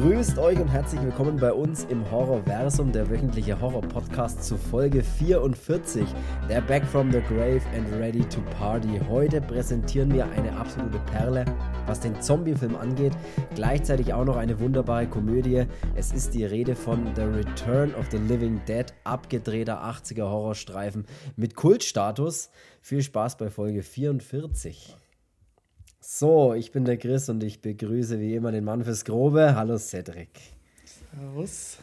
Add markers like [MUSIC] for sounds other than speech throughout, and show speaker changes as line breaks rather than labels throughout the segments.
Grüßt euch und herzlich willkommen bei uns im Horrorversum, der wöchentliche Horror-Podcast zu Folge 44, der Back from the Grave and Ready to Party. Heute präsentieren wir eine absolute Perle, was den Zombie-Film angeht, gleichzeitig auch noch eine wunderbare Komödie. Es ist die Rede von The Return of the Living Dead, abgedrehter 80er Horrorstreifen mit Kultstatus. Viel Spaß bei Folge 44. So, ich bin der Chris und ich begrüße wie immer den Mann fürs Grobe. Hallo Cedric.
Servus.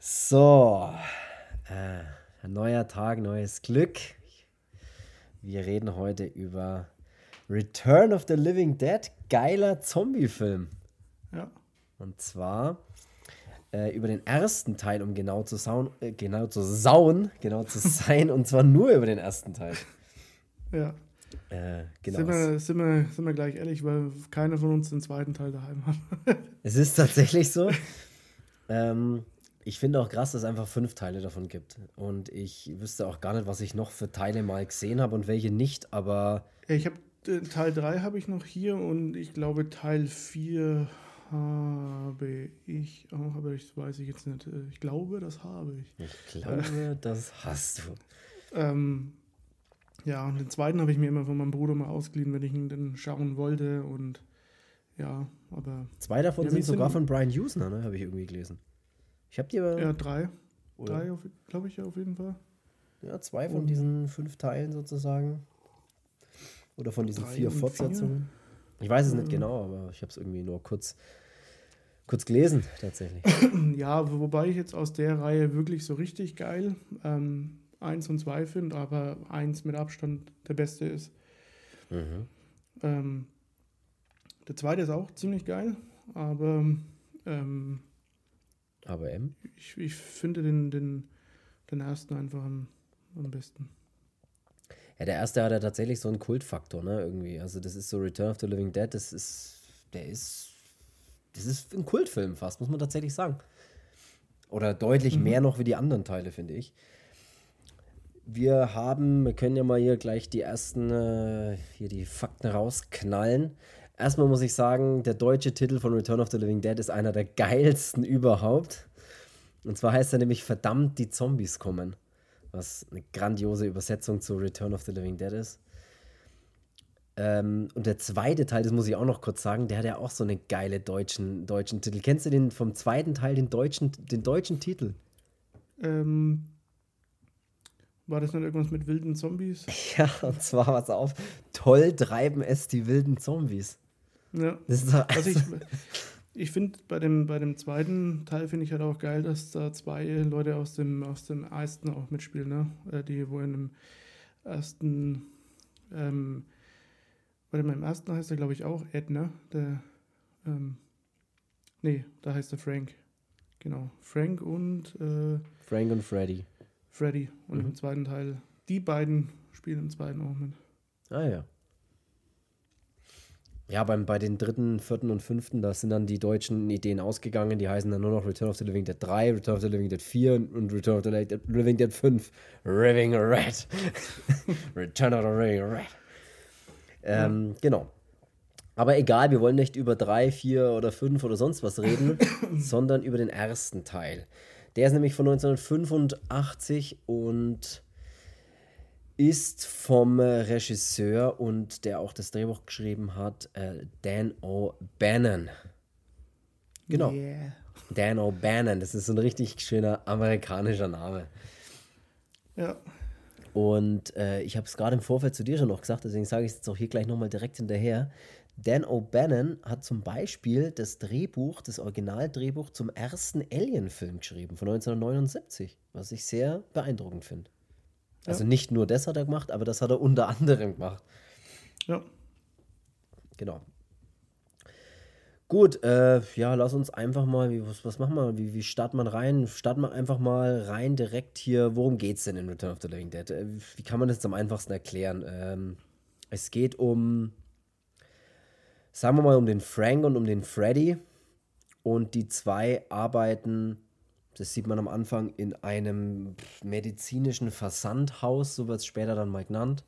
So, äh, ein neuer Tag, neues Glück. Wir reden heute über Return of the Living Dead, geiler Zombie-Film.
Ja.
Und zwar äh, über den ersten Teil, um genau zu, sauen, äh, genau zu sauen, genau zu [LAUGHS] sein, und zwar nur über den ersten Teil.
Ja.
Äh, genau.
Sind wir, sind, wir, sind wir gleich ehrlich, weil keiner von uns den zweiten Teil daheim hat. [LAUGHS]
Es ist tatsächlich so. ähm, ich finde auch krass, dass es einfach fünf Teile davon gibt. Und ich wüsste auch gar nicht, was ich noch für Teile mal gesehen habe und welche nicht, aber.
Ich habe Teil 3 habe ich noch hier und ich glaube Teil 4 habe ich auch, aber das weiß ich jetzt nicht. Ich glaube, das habe ich.
Ich glaube, das hast du.
Ähm, ja, und den zweiten habe ich mir immer von meinem Bruder mal ausgeliehen, wenn ich ihn dann schauen wollte. Und ja, aber.
Zwei davon ja, sind sogar von Brian Usner, ne? Habe ich irgendwie gelesen. Ich habe die aber.
Ja, drei. Oder? Drei, glaube ich, auf jeden Fall.
Ja, zwei von und diesen fünf Teilen sozusagen. Oder von diesen vier Fortsetzungen. Vier? Ich weiß es nicht genau, aber ich habe es irgendwie nur kurz, kurz gelesen, tatsächlich. [CLEARS THROAT]
ja, wobei ich jetzt aus der Reihe wirklich so richtig geil ähm, 1 und 2 finde, aber 1 mit Abstand der beste ist. Mhm. Ähm, der zweite ist auch ziemlich geil, aber ähm,
aber M?
Ich, ich finde den, den, den ersten einfach am, am besten.
Ja, der erste hat ja tatsächlich so einen Kultfaktor, ne, irgendwie. Also das ist so Return of the Living Dead, das ist, der ist, das ist ein Kultfilm fast, muss man tatsächlich sagen. Oder deutlich mhm. mehr noch wie die anderen Teile, finde ich. Wir haben, wir können ja mal hier gleich die ersten, äh, hier die Fakten rausknallen. Erstmal muss ich sagen, der deutsche Titel von Return of the Living Dead ist einer der geilsten [LAUGHS] überhaupt. Und zwar heißt er nämlich Verdammt, die Zombies kommen. Was eine grandiose Übersetzung zu Return of the Living Dead ist. Ähm, und der zweite Teil, das muss ich auch noch kurz sagen, der hat ja auch so einen geile deutschen, deutschen Titel. Kennst du den vom zweiten Teil, den deutschen, den deutschen Titel?
Ähm, war das nicht irgendwas mit wilden Zombies? [LAUGHS]
Ja, und zwar, was auf, toll treiben es die wilden Zombies.
Ja. also ich [LAUGHS] ich finde bei dem, bei dem zweiten Teil finde ich halt auch geil, dass da zwei Leute aus dem, aus dem ersten auch mitspielen, ne? Äh, die, wo in dem ersten, ähm, bei dem ersten heißt er, glaube ich, auch Ed, ne? Der, ähm, nee, da heißt er Frank. Genau. Frank und äh,
Frank und Freddy.
Freddy. Und mhm. im zweiten Teil, die beiden spielen im zweiten auch mit.
Ah ja. Ja, beim, bei den dritten, vierten und fünften, da sind dann die deutschen Ideen ausgegangen. Die heißen dann nur noch Return of the Living Dead 3, Return of the Living Dead 4 und Return of the Living Dead 5. Living Red. [LAUGHS] Return of the Living Red. Ähm, ja. Genau. Aber egal, wir wollen nicht über 3, 4 oder 5 oder sonst was reden, [COUGHS] sondern über den ersten Teil. Der ist nämlich von 1985 und ist vom Regisseur und der auch das Drehbuch geschrieben hat, äh, Dan O'Bannon. Genau. Yeah. Dan O'Bannon, das ist ein richtig schöner amerikanischer Name.
Ja.
Und äh, ich habe es gerade im Vorfeld zu dir schon noch gesagt, deswegen sage ich es jetzt auch hier gleich nochmal direkt hinterher. Dan O'Bannon hat zum Beispiel das Drehbuch, das Originaldrehbuch zum ersten Alien-Film geschrieben von 1979, was ich sehr beeindruckend finde. Ja. Also nicht nur das hat er gemacht, aber das hat er unter anderem gemacht.
Ja.
Genau. Gut, äh, ja, lass uns einfach mal, wie, was, was machen wir, wie, wie starten wir rein? Starten wir einfach mal rein direkt hier, worum geht es denn in Return of the Living Dead? Äh, wie kann man das am einfachsten erklären? Ähm, es geht um sagen wir mal, um den Frank und um den Freddy. Und die zwei arbeiten, das sieht man am Anfang, in einem medizinischen Versandhaus, so wird es später dann mal genannt.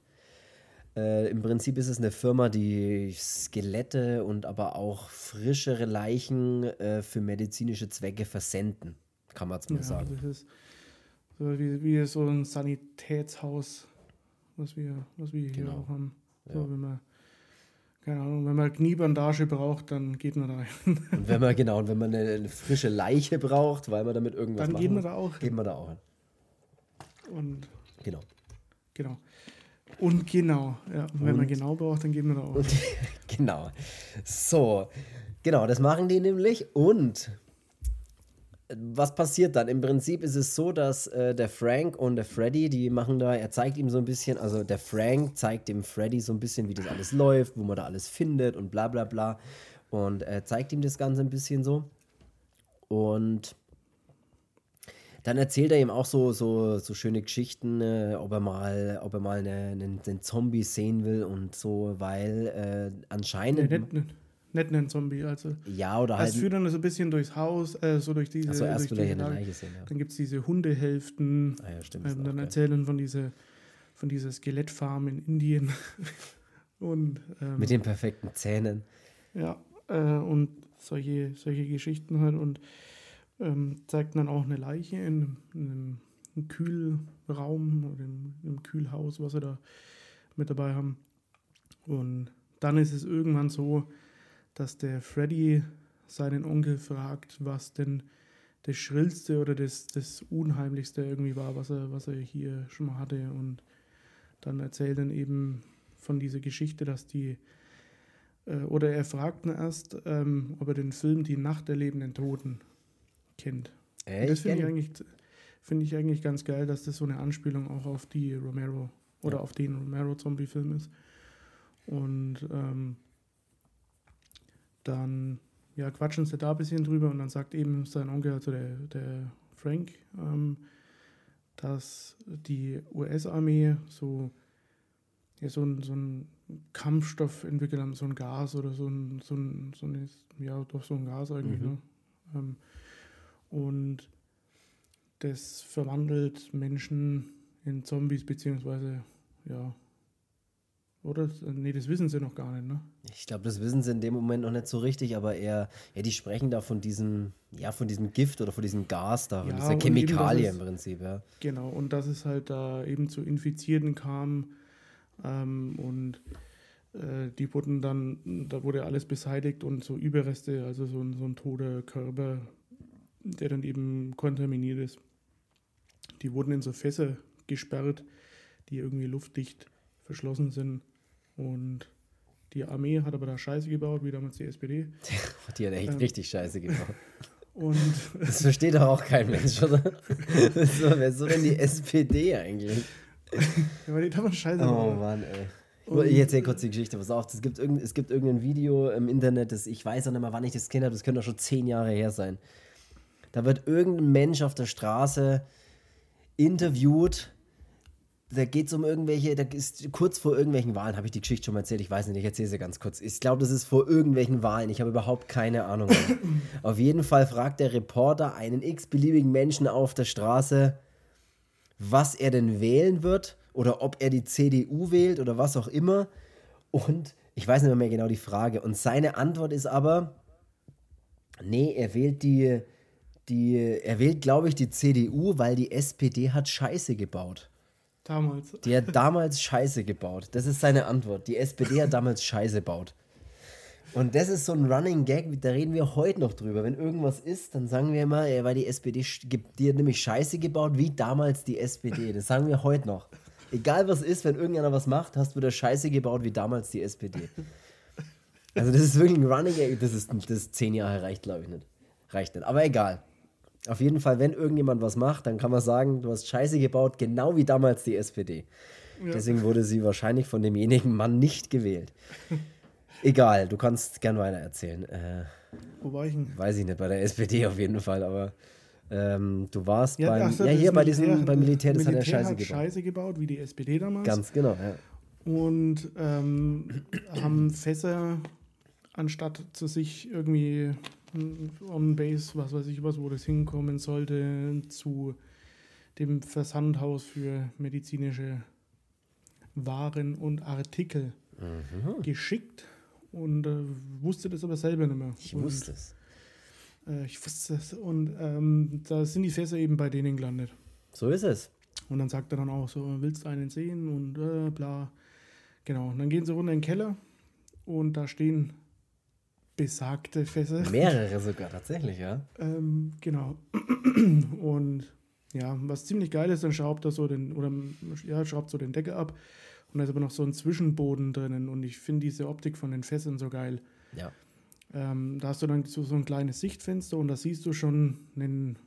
Äh, Im Prinzip ist es eine Firma, die Skelette und aber auch frischere Leichen äh, für medizinische Zwecke versenden, kann man es mal
Ja,
sagen.
das ist so wie, wie so ein Sanitätshaus, was wir, was wir hier
Genau.
auch haben.
Ja.
So, wenn man, keine Ahnung, wenn man Kniebandage braucht, dann geht man da rein. [LAUGHS]
Und wenn man genau, und wenn man eine, eine frische Leiche braucht, weil man damit irgendwas
Dann
machen
gehen wir
muss,
da auch.
gehen wir da auch hin.
Und
Genau.
genau. Und genau, ja. Und wenn man
Und-
genau braucht, dann gehen wir da auch. [LAUGHS]
Genau. So, genau, das machen die nämlich. Und was passiert dann? Im Prinzip ist es so, dass äh, der Frank und der Freddy, die machen da, er zeigt ihm so ein bisschen, also der Frank zeigt dem Freddy so ein bisschen, wie das alles läuft, wo man da alles findet und bla bla bla. Und er zeigt ihm das Ganze ein bisschen so. Und dann erzählt er ihm auch so, so, so schöne Geschichten, äh, ob er mal, ob er mal eine, einen, einen Zombie sehen will und so, weil äh, anscheinend.
Nicht, einen Zombie. Also,
ja, oder
erst
halt.
führt er so ein bisschen durchs Haus, äh, so durch diese.
Achso, erst
durch Lage.
Leiche sehen, ja.
Dann gibt es diese Hundehälften.
Ah ja, stimmt.
Ähm,
auch
dann
geil.
erzählen von dieser, von dieser Skelettfarm in Indien. [LAUGHS] und ähm,
Mit den perfekten Zähnen.
ja, äh, und solche, solche Geschichten halt und ähm, zeigt dann auch eine Leiche in, einem- einem Kühlraum oder in einem Kühlhaus, was sie da mit dabei haben. Und dann ist es irgendwann so, dass der Freddy seinen Onkel fragt, was denn das Schrillste oder das, das Unheimlichste irgendwie war, was er, was er hier schon mal hatte. Und dann erzählt dann eben von dieser Geschichte, dass die, äh, oder er fragt ihn erst, ähm, ob er den Film Die Nacht der lebenden Toten kennt.
Echt?
das finde ich, eigentlich, finde ich eigentlich ganz geil, dass das so eine Anspielung auch auf die Romero oder
Ja.
auf den Romero-Zombie-Film ist. Und ähm, dann ja, quatschen sie da ein bisschen drüber und dann sagt eben sein Onkel, also der, der Frank, ähm, dass die US-Armee so, ja, so, ein, so ein Kampfstoff entwickelt haben, so ein Gas oder so ein, so ein, so ein ja, doch so ein Gas eigentlich,
Mhm.
ne? Ähm, und das verwandelt Menschen in Zombies, beziehungsweise, ja, oder? Nee, das wissen sie noch gar nicht, ne?
Ich glaube, das wissen sie in dem Moment noch nicht so richtig, aber eher, ja, die sprechen da von diesem, ja, von diesem Gift oder von diesem Gas da, von
Ja,
dieser
eben,
Chemikalie
es-
im Prinzip, ja.
Genau, und dass es halt da eben zu Infizierten kam ähm, und äh, die wurden dann, da wurde alles beseitigt und so Überreste, also so so ein toter Körper, der dann eben kontaminiert ist, die wurden in so Fässer gesperrt, die irgendwie luftdicht verschlossen sind und die Armee hat aber da Scheiße gebaut, wie damals die SPD. [LAUGHS]
Die hat echt
Ähm.
richtig scheiße gemacht. [LAUGHS]
Und [LAUGHS]
Das versteht doch auch kein Mensch, oder? so, wer so denn die SPD eigentlich?
ja, aber die haben Scheiße
Oh
gebaut.
Mann, ey.
Und-
Ich erzähle kurz die Geschichte, pass auf. Es gibt, irgend, es gibt irgendein Video im Internet, das ich weiß auch nicht mehr, wann ich das Kind habe, das könnte auch schon zehn Jahre her sein. Da wird irgendein Mensch auf der Straße interviewt. Da geht es um irgendwelche, da ist kurz vor irgendwelchen Wahlen, habe ich die Geschichte schon mal erzählt, ich weiß nicht, ich erzähle sie ganz kurz. Ich glaube, das ist vor irgendwelchen Wahlen, ich habe überhaupt keine Ahnung. [COUGHS] auf jeden Fall fragt der Reporter einen x-beliebigen Menschen auf der Straße, was er denn wählen wird oder ob er die CDU wählt oder was auch immer. Und ich weiß nicht mehr genau die Frage. Und seine Antwort ist aber, nee, er wählt die, die er wählt, glaube ich, die CDU, weil die SPD hat Scheiße gebaut.
Damals.
Die hat damals Scheiße gebaut. Das ist seine Antwort. Die SPD hat damals Scheiße gebaut. Und das ist so ein Running Gag, da reden wir heute noch drüber. Wenn irgendwas ist, dann sagen wir immer, weil die SPD, die hat nämlich Scheiße gebaut, wie damals die SPD. Das sagen wir heute noch. Egal was ist, wenn irgendeiner was macht, hast du wieder Scheiße gebaut, wie damals die SPD. Also das ist wirklich ein Running Gag. Das ist, das zehn Jahre reicht, glaube ich nicht. Reicht nicht. Aber egal. Auf jeden Fall, wenn irgendjemand was macht, dann kann man sagen, du hast Scheiße gebaut, genau wie damals die SPD.
Ja.
Deswegen wurde sie wahrscheinlich von demjenigen Mann nicht gewählt. [LAUGHS] Egal, du kannst gern weiter erzählen. Äh,
Wo war ich denn?
weiß ich nicht, bei der SPD auf jeden Fall, aber ähm, du warst beim,
ach so,
ja hier bei diesem,
Militär-
beim Militär, das hat er
Militär
Scheiße
hat
gebaut.
Scheiße gebaut, wie die SPD damals.
Ganz genau, ja.
Und ähm, haben Fässer, anstatt zu sich irgendwie mm, on Base, was weiß ich was, wo das hinkommen sollte, zu dem Versandhaus für medizinische Waren und Artikel mhm. geschickt und äh, wusste das aber selber nicht mehr.
Ich wusste es.
Äh, ich wusste es. Und ähm, da sind die Fässer eben bei denen gelandet.
So ist es.
Und dann sagt er dann auch so, willst du einen sehen und äh, bla. Genau. Und dann gehen sie runter in den Keller und da stehen besagte Fässer.
Mehrere sogar, tatsächlich, ja.
Ähm, genau. Und ja, was ziemlich geil ist, dann schraubt er so den, oder ja, schraubt so den Deckel ab und da ist aber noch so ein Zwischenboden drinnen und ich finde diese Optik von den Fässern so geil.
Ja.
Ähm, da hast du dann so, so ein kleines Sichtfenster und da siehst du schon einen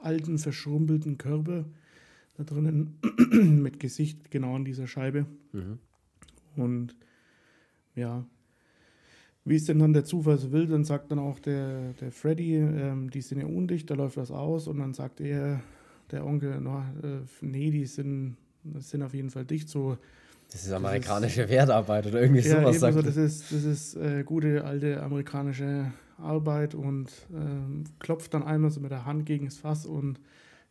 alten, verschrumpelten Körper da drinnen [CLEARS THROAT] mit Gesicht genau an dieser Scheibe. Mhm. Und ja, wie es denn dann der Zufall so will, dann sagt dann auch der, der Freddy, ähm, die sind ja undicht, da läuft was aus und dann sagt er, der Onkel, no, äh, nee, die sind, sind auf jeden Fall dicht so.
Das ist amerikanische das ist, Wertarbeit oder irgendwie
ja,
sowas.
Sagt also das ist, das ist äh, gute alte amerikanische Arbeit und ähm, klopft dann einmal so mit der Hand gegen das Fass und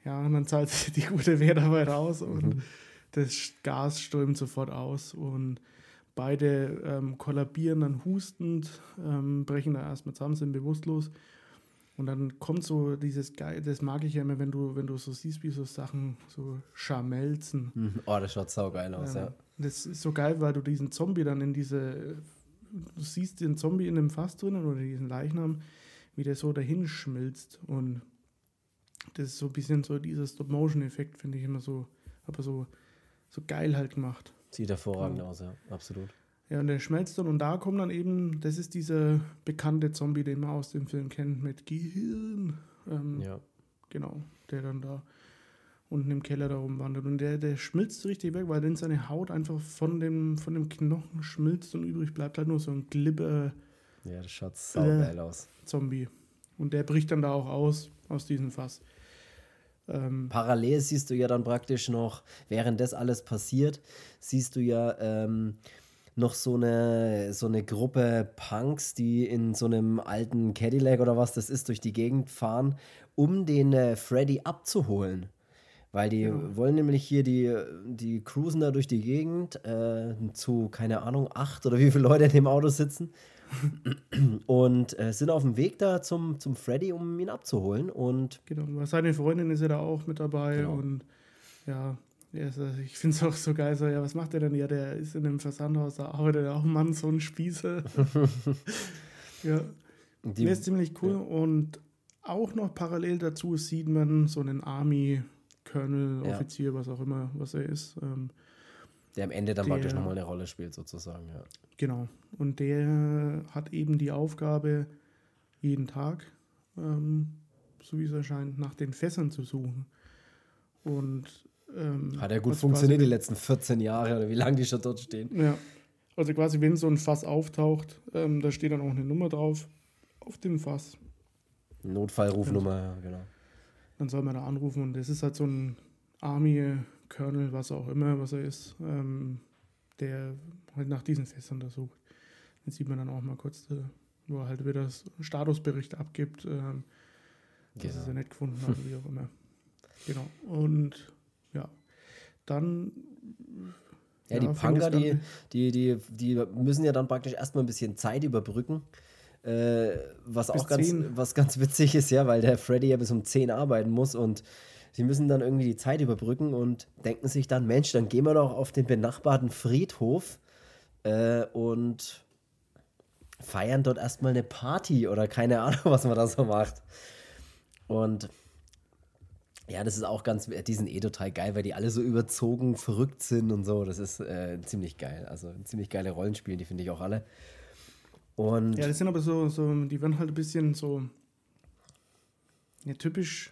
ja, und dann zahlt sich [LAUGHS] die gute Wertarbeit aus und mhm. das Gas strömt sofort aus und Beide ähm, kollabieren dann hustend, ähm, brechen da erstmal zusammen, sind bewusstlos. Und dann kommt so dieses Geil, das mag ich ja immer, wenn du, wenn du so siehst, wie so Sachen so scharmelzen.
Mhm. Oh, das schaut saugeil aus, ähm, ja.
Das ist so geil, weil du diesen Zombie dann in diese, du siehst den Zombie in dem Fass drinnen oder diesen Leichnam, wie der so dahin schmilzt. Und das ist so ein bisschen so dieser Stop-Motion-Effekt, finde ich immer so, aber so, so geil halt gemacht.
Sieht hervorragend ja. aus, ja, absolut.
Ja, und der schmelzt dann und da kommt dann eben, das ist dieser bekannte Zombie, den man aus dem Film kennt, mit Gehirn. Ähm,
ja.
Genau, der dann da unten im Keller da rumwandert. Und der, der schmilzt richtig weg, weil dann seine Haut einfach von dem, von dem Knochen schmilzt und übrig bleibt halt nur so ein Glibber.
Ja, das schaut saugeil äh, aus.
Zombie. Und der bricht dann da auch aus, aus diesem Fass.
Ähm, Parallel siehst du ja dann praktisch noch, während das alles passiert, siehst du ja ähm, noch so eine, so eine Gruppe Punks, die in so einem alten Cadillac oder was das ist, durch die Gegend fahren, um den äh, Freddy abzuholen. Weil die ja. wollen nämlich hier, die, die cruisen da durch die Gegend äh, zu, keine Ahnung, acht oder wie viele Leute in dem Auto sitzen [CLEARS THROAT] und äh, sind auf dem Weg da zum, zum Freddy, um ihn abzuholen. Und
genau, seine Freundin ist ja da auch mit dabei genau. und ja, also ich finde es auch so geil, so, ja, was macht er denn? Ja, der ist in einem Versandhaus, da arbeitet er auch, Mann, so ein Spießer. [LAUGHS] ja, Die, der ist ziemlich cool ja. und auch noch parallel dazu sieht man so einen Army Colonel, Offizier, ja. was auch immer, was er ist. Ähm,
der am Ende dann der, praktisch nochmal eine Rolle spielt, sozusagen, ja.
Genau. Und der hat eben die Aufgabe, jeden Tag, ähm, so wie es erscheint, nach den Fässern zu suchen. Und ähm,
hat ja gut funktioniert die letzten 14 Jahre oder wie lange die schon dort stehen.
Ja. Also quasi, wenn so ein Fass auftaucht, ähm, da steht dann auch eine Nummer drauf auf dem Fass.
Notfallrufnummer, ja, genau.
Dann soll man da anrufen und das ist halt so ein Army Colonel, was auch immer, was er ist, ähm, der halt nach diesen Fässern da sucht. Den sieht man dann auch mal kurz, äh, wo er halt wieder das Statusbericht abgibt, ähm, dass genau. er nicht gefunden hat, wie auch immer. Genau. Und ja, dann.
Ja, ja die Panga, die, die, die, die müssen ja dann praktisch erstmal ein bisschen Zeit überbrücken. Äh, was auch ganz, was ganz witzig ist, ja, weil der Freddy ja bis um 10 arbeiten muss und Sie müssen dann irgendwie die Zeit überbrücken und denken sich dann, Mensch, dann gehen wir doch auf den benachbarten Friedhof äh, und feiern dort erstmal eine Party oder keine Ahnung, was man da so macht. Und ja, das ist auch ganz, die sind eh total geil, weil die alle so überzogen, verrückt sind und so. Das ist äh, ziemlich geil. Also ziemlich geile Rollenspiele, die finde ich auch alle. Und
ja, das sind aber so, so, die werden halt ein bisschen so ja, typisch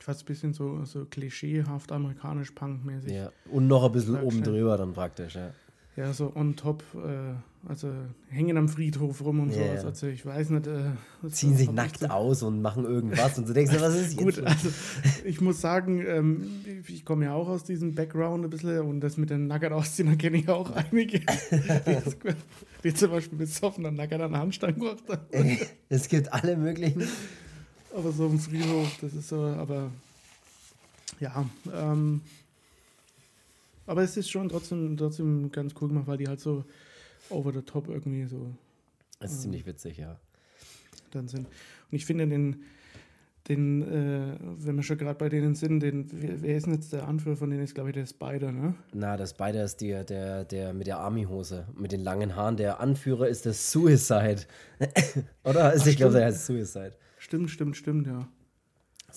fast ein bisschen so, so klischeehaft amerikanisch punkmäßig.
Ja, und noch ein bisschen oben drüber dann praktisch, ja.
Ja, so on top, äh, also hängen am Friedhof rum und yeah. so. Also ich weiß nicht. Äh,
Ziehen sich nackt so. aus und machen irgendwas und du denkst, was ist [LAUGHS]
jetzt? Gut, also ich muss sagen, ähm, ich komme ja auch aus diesem Background ein bisschen und das mit den Nackert ausziehen, da kenne ich auch [LAUGHS] einige, die, zum Beispiel besoffen dann Nackert an der Handstand gemacht haben. [LAUGHS]
Es gibt alle möglichen
aber so ein Friedhof, das ist so, aber ja, ähm, Aber es ist schon trotzdem, trotzdem ganz cool gemacht, weil die halt so over the top irgendwie so.
Das ist ähm, ziemlich witzig, ja.
Dann sind. Und ich finde den, den, äh, wenn wir schon gerade bei denen sind, den, wer ist denn jetzt der Anführer von denen? Ist, glaube ich, der Spider, ne?
Na, der Spider ist der, der, der mit der Army-Hose, mit den langen Haaren. Der Anführer ist der Suicide. [LAUGHS] Oder? Also, ich glaube, der heißt Suicide.
Stimmt, stimmt, stimmt, ja.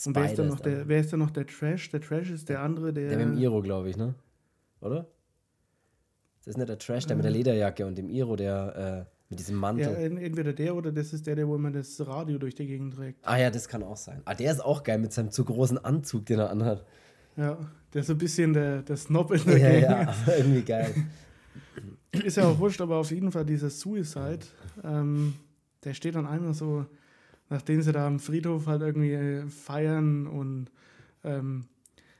Und wer ist, dann noch der, wer ist dann noch der Trash? Der Trash ist der andere, der.
Der mit dem Iro, glaube ich, ne? Oder? Das ist nicht der Trash, der mit der äh. Lederjacke und dem Iro, der. Äh, mit diesem Mantel. Ja,
entweder der oder das ist der, der wo immer das Radio durch die Gegend trägt.
Ah ja, das kann auch sein. Ah, der ist auch geil mit seinem zu großen Anzug, den er anhat.
Ja, der ist so ein bisschen der, der Snob in der ja, Gegend. Ja, aber irgendwie geil. [LAUGHS] Ist ja auch wurscht, aber auf jeden Fall dieser Suicide, ähm, der steht dann einmal so, nachdem sie da am Friedhof halt irgendwie feiern und ähm,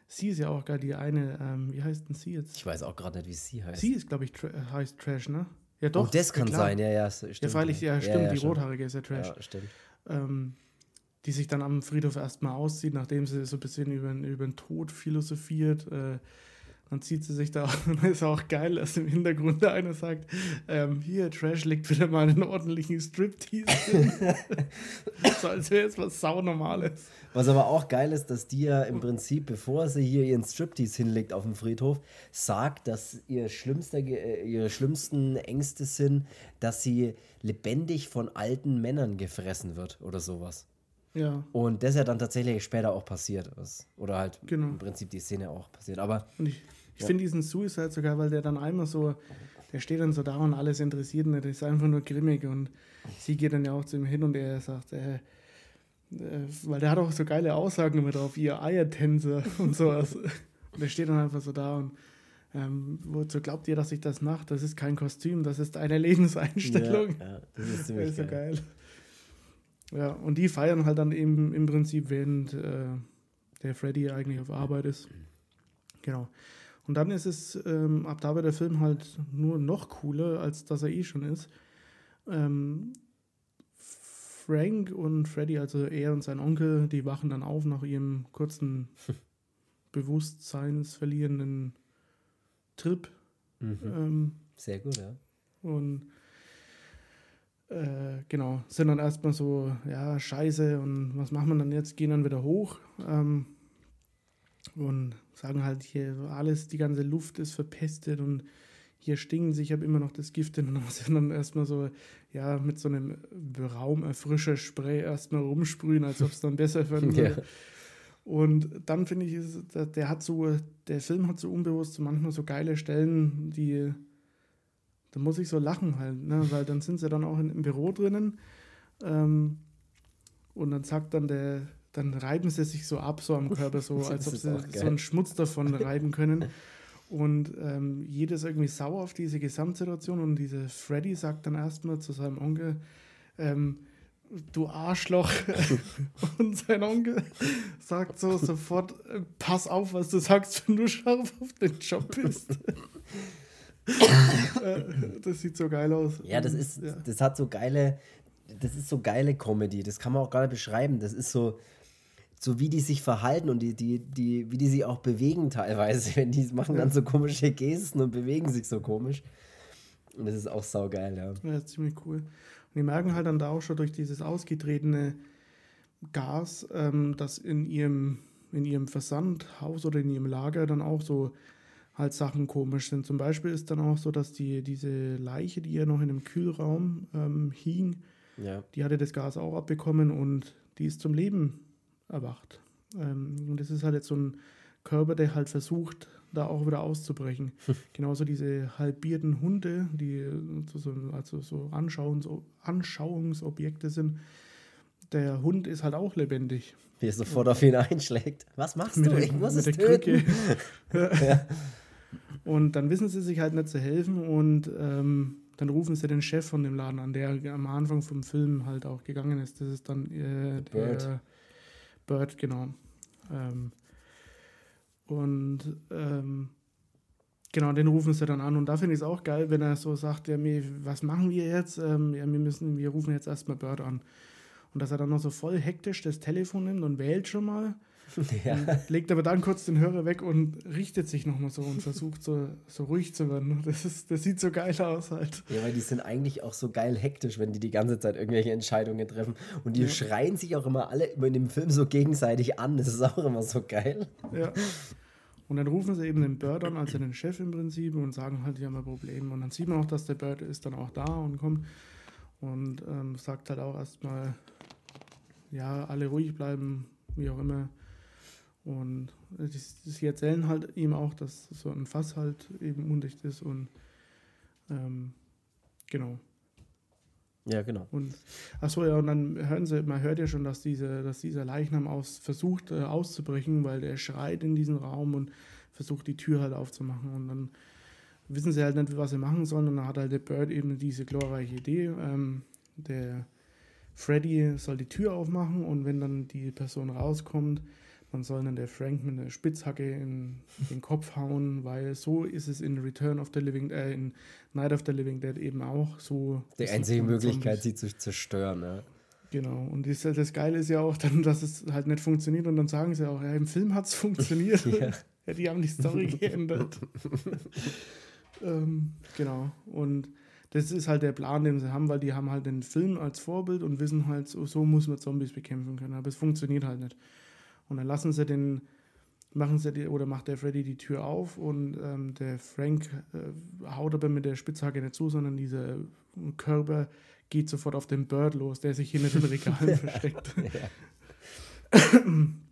sie ist ja auch geil, die eine, ähm, wie heißt denn sie jetzt?
Ich weiß auch gerade nicht, wie sie heißt.
Sie ist, glaube ich, tra heißt Trash, ne?
Ja, doch. Oh, das kann ja, sein, ja, ja.
Stimmt. Ja, freilich, ja, stimmt, ja, ja, die stimmt. rothaarige ist ja Trash.
Ja, stimmt.
Ähm, die sich dann am Friedhof erstmal auszieht, nachdem sie so ein bisschen über, über den Tod philosophiert. Äh, dann zieht sie sich da [LAUGHS] und ist auch geil, dass im Hintergrund der eine sagt, ähm, hier, Trash legt wieder mal einen ordentlichen Striptease [LAUGHS] so als wäre es was saunormales.
Was aber auch geil ist, dass die ja im Prinzip, bevor sie hier ihren Striptease hinlegt auf dem Friedhof, sagt, dass ihr schlimmster, äh, ihre schlimmsten Ängste sind, dass sie lebendig von alten Männern gefressen wird oder sowas.
Ja.
Und das ist ja dann tatsächlich später auch passiert. Oder halt genau. im Prinzip die Szene auch passiert. Aber.
Und ich, ich ja. finde diesen Suicide sogar, weil der dann einmal so, der steht dann so da und alles interessiert ihn, der ist einfach nur grimmig und sie geht dann ja auch zu ihm hin und er sagt, äh, äh, weil der hat auch so geile Aussagen immer drauf, ihr Eiertänzer [LAUGHS] und sowas. Und der steht dann einfach so da und ähm, wozu glaubt ihr, dass ich das mache? Das ist kein Kostüm, das ist eine Lebenseinstellung. Ja, ja das ist ziemlich das ist geil. So geil. Ja, und die feiern halt dann eben im Prinzip, während äh, der Freddy eigentlich auf Arbeit ist. Genau. Und dann ist es, ähm, ab da wird der Film halt nur noch cooler, als dass er eh schon ist. Ähm, Frank und Freddy, also er und sein Onkel, die wachen dann auf nach ihrem kurzen [LAUGHS] bewusstseinsverlierenden Trip.
Mhm. Ähm, Sehr gut, ja.
Und äh, genau, sind dann erstmal so, ja, scheiße und was machen wir dann jetzt? Gehen dann wieder hoch ähm, und sagen halt hier, alles, die ganze Luft ist verpestet und hier stinken sie, ich habe immer noch das Gift in und sind dann erstmal so, ja, mit so einem Raumerfrischer-Spray erstmal rumsprühen, als ob es dann besser werden [LAUGHS] würde. ja. Und dann finde ich, ist, der hat so, der Film hat so unbewusst manchmal so geile Stellen, die da muss ich so lachen halt, ne? weil dann sind sie dann auch in, im Büro drinnen ähm, und dann sagt dann der, dann reiben sie sich so ab, so am Körper, so [LAUGHS] als ob sie so einen Schmutz davon [LAUGHS] reiben können. Und ähm, jeder ist irgendwie sauer auf diese Gesamtsituation und diese Freddy sagt dann erstmal zu seinem Onkel, ähm, du Arschloch. [LAUGHS] und sein Onkel sagt so sofort, pass auf, was du sagst, wenn du scharf auf den Job bist. Äh, das sieht so geil aus.
Ja, das ist, ja. das hat so geile, das ist so geile Comedy. Das kann man auch gar nicht beschreiben. Das ist so, so wie die sich verhalten und die, die, die, wie die sich auch bewegen teilweise. [LAUGHS] Wenn die machen dann so komische Gesten und bewegen sich so komisch. Und das ist auch saugeil, ja.
Ja, ziemlich cool. Und die merken halt dann da auch schon durch dieses ausgetretene Gas, ähm, dass in ihrem, in ihrem Versandhaus oder in ihrem Lager dann auch so halt Sachen komisch sind. Zum Beispiel ist dann auch so, dass die, diese Leiche, die ja noch in einem Kühlraum ähm, hing,
ja.
die hatte das Gas auch abbekommen und die ist zum Leben erwacht. Ähm, und das ist halt jetzt so ein Körper, der halt versucht, da auch wieder auszubrechen. Genauso diese halbierten Hunde, die so, also so Anschauungs Anschauungsobjekte sind. Der Hund ist halt auch lebendig.
Wie er sofort auf ihn einschlägt. Was machst mit du? Ich muss es töten. [LAUGHS]
ja. Und dann wissen sie sich halt nicht zu helfen und ähm, dann rufen sie den Chef von dem Laden an, der am Anfang vom Film halt auch gegangen ist. Das ist dann äh, Bird. Der Bird, genau. Ähm, und ähm, genau, den rufen sie dann an. Und da finde ich es auch geil, wenn er so sagt, ja, mir, was machen wir jetzt? Ähm, ja, wir müssen, wir rufen jetzt erstmal Bird an. Und dass er dann noch so voll hektisch das Telefon nimmt und wählt schon mal [LAUGHS] Ja. Legt aber dann kurz den Hörer weg und richtet sich nochmal so und versucht so, so ruhig zu werden. Das, ist, das sieht so geil aus halt.
Ja, weil die sind eigentlich auch so geil hektisch, wenn die die ganze Zeit irgendwelche Entscheidungen treffen. Und die ja. schreien sich auch immer alle in dem Film so gegenseitig an. Das ist auch immer so geil.
Ja. Und dann rufen sie eben den Bird an, also den Chef im Prinzip, und sagen halt, die haben ein Problem. Und dann sieht man auch, dass der Bird ist dann auch da und kommt und ähm, sagt halt auch erstmal, ja, alle ruhig bleiben, wie auch immer. Und sie erzählen halt ihm auch, dass so ein Fass halt eben undicht ist und ähm, genau.
Ja, genau.
Und achso, ja, und dann hören sie, man hört ja schon, dass, diese, dass dieser Leichnam aus, versucht äh, auszubrechen, weil der schreit in diesen Raum und versucht die Tür halt aufzumachen. Und dann wissen sie halt nicht, was sie machen sollen. Und dann hat halt der Bird eben diese glorreiche Idee. Ähm, der Freddy soll die Tür aufmachen und wenn dann die Person rauskommt, man soll dann der Frank mit einer Spitzhacke in den Kopf hauen, weil so ist es in Return of the Living, äh, in Night of the Living Dead eben auch. So
die einzige Möglichkeit, sie zu zerstören. Ja.
Genau, und das, das Geile ist ja auch dann, dass es halt nicht funktioniert und dann sagen sie auch, ja, im Film hat es funktioniert. [LAUGHS] ja. ja. die haben die Story [LAUGHS] geändert. ähm, genau, und das ist halt der Plan, den sie haben, weil die haben halt den Film als Vorbild und wissen halt, so, so muss man Zombies bekämpfen können, aber es funktioniert halt nicht. Und dann lassen sie den, machen sie die, oder macht der Freddy die Tür auf und ähm, der Frank äh, haut aber mit der Spitzhacke nicht zu, sondern dieser Körper geht sofort auf den Bird los, der sich in den Regalen [LAUGHS] versteckt. und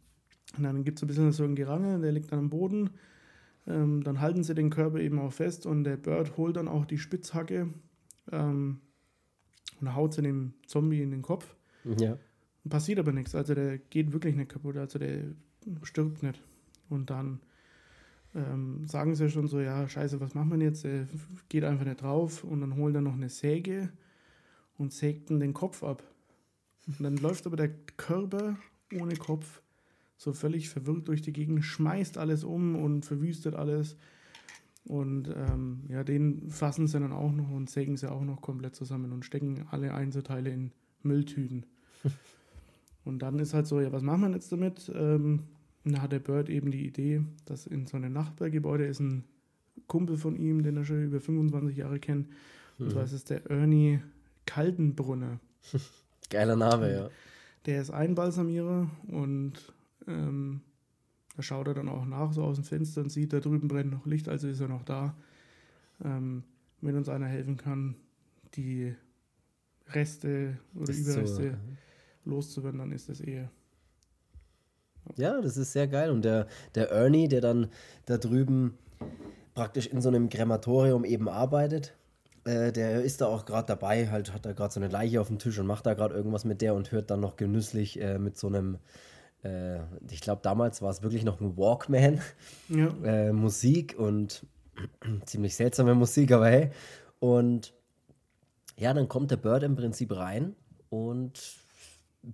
dann gibt es ein bisschen so ein Gerangel, der liegt dann am Boden. Ähm, dann halten sie den Körper eben auch fest und der Bird holt dann auch die Spitzhacke ähm, und haut sie dem Zombie in den Kopf.
Ja.
Passiert aber nichts. Also der geht wirklich nicht kaputt. Also der stirbt nicht. Und dann ähm, sagen sie schon so, ja, scheiße, was machen wir jetzt? Er geht einfach nicht drauf und dann holen er noch eine Säge und sägt den Kopf ab. Und dann läuft aber der Körper ohne Kopf so völlig verwirrt durch die Gegend, schmeißt alles um und verwüstet alles. Und ähm, ja, den fassen sie dann auch noch und sägen sie auch noch komplett zusammen und stecken alle Einzelteile in Mülltüten. [LAUGHS] Und dann ist halt so, ja, was machen wir jetzt damit? Ähm, da hat der Bird eben die Idee, dass in so einem Nachbargebäude ist ein Kumpel von ihm, den er schon über 25 Jahre kennt. Und mhm. zwar ist es der Ernie Kaltenbrunner. [LAUGHS]
Geiler Name, ja.
Der ist Einbalsamierer und ähm, da schaut er dann auch nach, so aus dem Fenster und sieht, da drüben brennt noch Licht, also ist er noch da. Ähm, wenn uns einer helfen kann, die Reste oder Überreste so, loszuwerden, dann ist das eher.
Ja, das ist sehr geil. Und der, der Ernie, der dann da drüben praktisch in so einem Krematorium eben arbeitet, äh, der ist da auch gerade dabei, halt hat da gerade so eine Leiche auf dem Tisch und macht da gerade irgendwas mit der und hört dann noch genüsslich äh, mit so einem, äh, ich glaube damals war es wirklich noch ein Walkman, ja. [LAUGHS] Äh, Musik und [CLEARS THROAT] ziemlich seltsame Musik, aber hey. Und ja, dann kommt der Bird im Prinzip rein und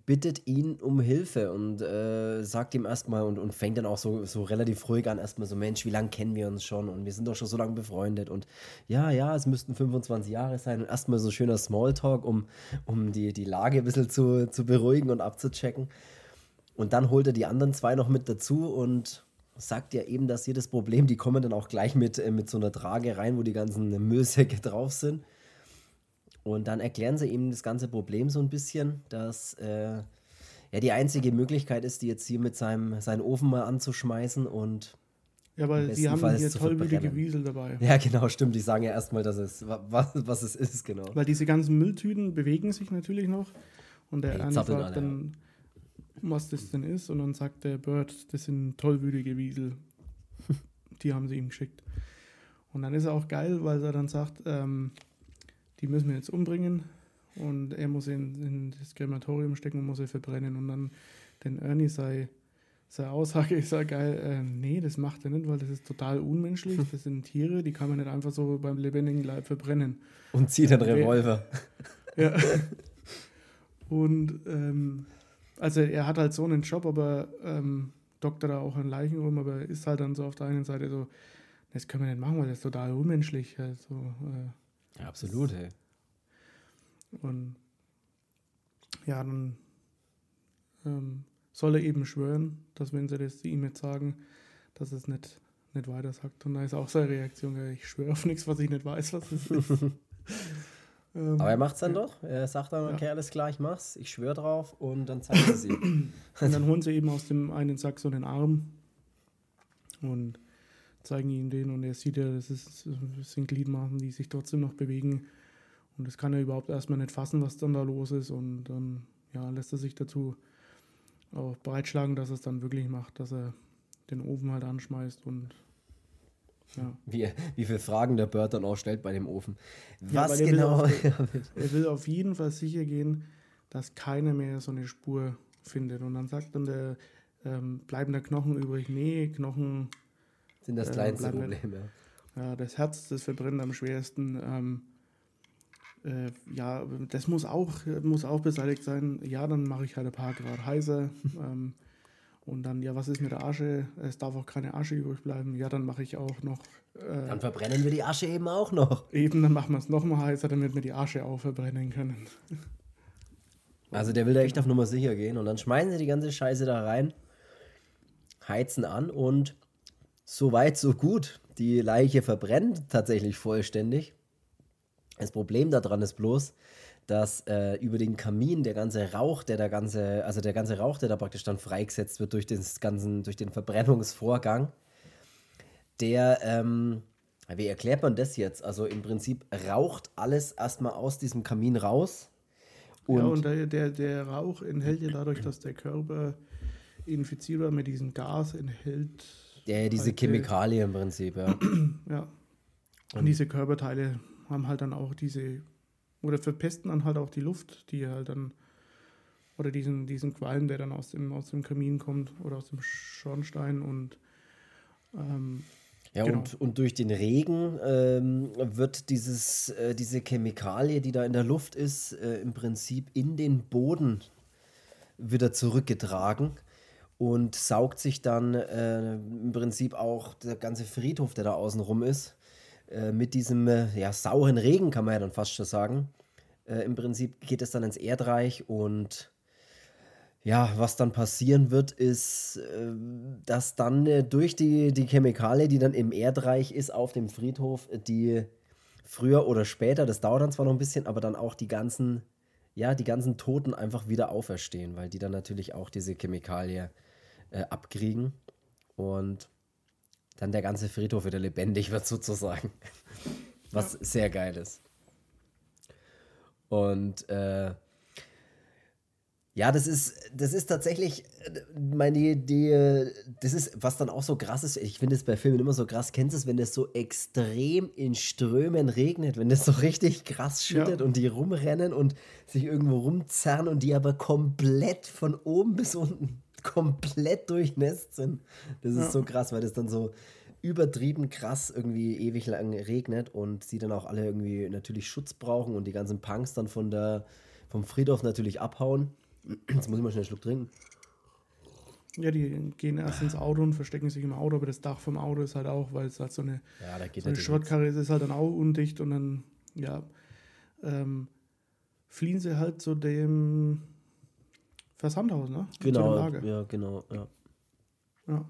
bittet ihn um Hilfe und äh, sagt ihm erstmal und, und fängt dann auch so, so relativ ruhig an, erstmal so, Mensch, wie lange kennen wir uns schon und wir sind doch schon so lange befreundet und ja, ja, es müssten 25 Jahre sein und erstmal so schöner Smalltalk, um, um die, die Lage ein bisschen zu, zu beruhigen und abzuchecken. Und dann holt er die anderen zwei noch mit dazu und sagt ja eben, dass jedes Problem, die kommen dann auch gleich mit, äh, mit so einer Trage rein, wo die ganzen Müllsäcke drauf sind. Und dann erklären sie ihm das ganze Problem so ein bisschen, dass äh, ja die einzige Möglichkeit ist, die jetzt hier mit seinem seinen Ofen mal anzuschmeißen und
ja, weil sie haben hier tollwütige Wiesel dabei.
Ja, genau, stimmt. Die sagen ja erstmal, dass es was, was es ist, genau.
Weil diese ganzen Mülltüten bewegen sich natürlich noch und der hey, fragt dann, was das denn ist und dann sagt der Bird, das sind tollwütige Wiesel. [LAUGHS] die haben sie ihm geschickt. Und dann ist er auch geil, weil er dann sagt, ähm, die müssen wir jetzt umbringen und er muss in, in das Krematorium stecken und muss sie verbrennen. Und dann den Ernie sei, seine Aussage ist ja geil, äh, nee, das macht er nicht, weil das ist total unmenschlich. Das sind Tiere, die kann man nicht einfach so beim lebendigen Leib verbrennen.
Und zieht einen Revolver. [LAUGHS]
Ja. Und ähm, also er hat halt so einen Job, aber ähm, Doktor da auch an Leichen rum, aber ist halt dann so auf der einen Seite so, das können wir nicht machen, weil das ist total unmenschlich. Also, äh,
ja, absolut, ey.
Und ja, dann ähm, soll er eben schwören, dass wenn sie das ihm jetzt sagen, dass es nicht, nicht weiter sagt. Und da ist auch seine Reaktion, ich schwöre auf nichts, was ich nicht weiß, was es ist. [LAUGHS]
ähm, Aber er macht es dann ja. doch. Er sagt dann, okay, ja. alles klar, ich mach's, ich schwöre drauf und dann zeigt er es ihm.
und dann holen sie eben aus dem einen Sack so einen Arm und zeigen ihm den und er sieht ja, das, ist, das sind Gliedmaßen, die sich trotzdem noch bewegen. Und das kann er überhaupt erstmal nicht fassen, was dann da los ist. Und dann ja, lässt er sich dazu auch breitschlagen, dass er es dann wirklich macht, dass er den Ofen halt anschmeißt und
ja. Wie, wie viele Fragen der Bird dann auch stellt bei dem Ofen. Was ja, genau?
Will auf, [LAUGHS] er will auf jeden Fall sicher gehen, dass keiner mehr so eine Spur findet. Und dann sagt dann der, ähm, bleiben da Knochen übrig? Nee, Knochen
sind das kleinste äh, Problem,
ja. ja. Das Herz, das verbrennt am schwersten. Ähm, äh, ja, das muss auch, muss auch beseitigt sein. Ja, dann mache ich halt ein paar Grad heißer. ähm, und dann, ja, was ist mit der Asche? Es darf auch keine Asche übrig bleiben. Ja, dann mache ich auch noch.
Äh, dann verbrennen wir die Asche eben auch noch.
Eben, dann machen wir es nochmal heißer, damit wir die Asche auch verbrennen können.
Also der will da echt auf Nummer sicher gehen. Und dann schmeißen sie die ganze Scheiße da rein, heizen an und so weit, so gut. Die Leiche verbrennt tatsächlich vollständig. Das Problem daran ist bloß, dass äh, über den Kamin der ganze Rauch, der da ganze, also der ganze Rauch, der da praktisch dann freigesetzt wird durch, den ganzen, durch den Verbrennungsvorgang, der, ähm, wie erklärt man das jetzt? Also im Prinzip raucht alles erstmal aus diesem Kamin raus.
Und ja, und der, der, der Rauch enthält ja dadurch, dass der Körper infiziert war mit diesem Gas, enthält.
Ja, diese Chemikalien im Prinzip, ja.
ja. Und diese Körperteile haben halt dann auch diese, oder verpesten dann halt auch die Luft, die halt dann, oder diesen, diesen Qualm, der dann aus dem, aus dem Kamin kommt oder aus dem Schornstein und ähm,
ja, genau. und, und durch den Regen ähm, wird dieses, äh, diese Chemikalie, die da in der Luft ist, äh, im Prinzip in den Boden wieder zurückgetragen und saugt sich dann äh, im Prinzip auch der ganze Friedhof, der da außen rum ist, äh, mit diesem äh, ja, sauren Regen, kann man ja dann fast schon sagen. Äh, Im Prinzip geht es dann ins Erdreich und ja, was dann passieren wird, ist, äh, dass dann äh, durch die, die Chemikalie, die dann im Erdreich ist, auf dem Friedhof, die früher oder später, das dauert dann zwar noch ein bisschen, aber dann auch die ganzen, ja, die ganzen Toten einfach wieder auferstehen, weil die dann natürlich auch diese Chemikalie äh, abkriegen. Und dann der ganze Friedhof wieder lebendig wird sozusagen. [LAUGHS] Was ja. sehr geil ist. Und äh, ja, das ist, das ist tatsächlich meine Idee, das ist, was dann auch so krass ist, ich finde es bei Filmen immer so krass, kennst du es, wenn das so extrem in Strömen regnet, wenn das so richtig krass schüttet ja. und die rumrennen und sich irgendwo rumzerren und die aber komplett von oben bis unten [LAUGHS] komplett durchnässt sind. Das ist ja. so krass, weil das dann so übertrieben krass irgendwie ewig lang regnet und sie dann auch alle irgendwie natürlich Schutz brauchen und die ganzen Punks dann von der, vom Friedhof natürlich abhauen. [CLEARS THROAT] Jetzt muss ich mal schnell einen Schluck trinken.
Ja, die gehen erst ins Auto und verstecken sich im Auto, aber das Dach vom Auto ist halt auch, weil es halt so eine,
ja,
so eine Schrottkarre ist, ist halt dann auch undicht und dann, ja, ähm, fliehen sie halt zu dem Versandhaus, ne?
Genau, ja, genau, ja.
Ja.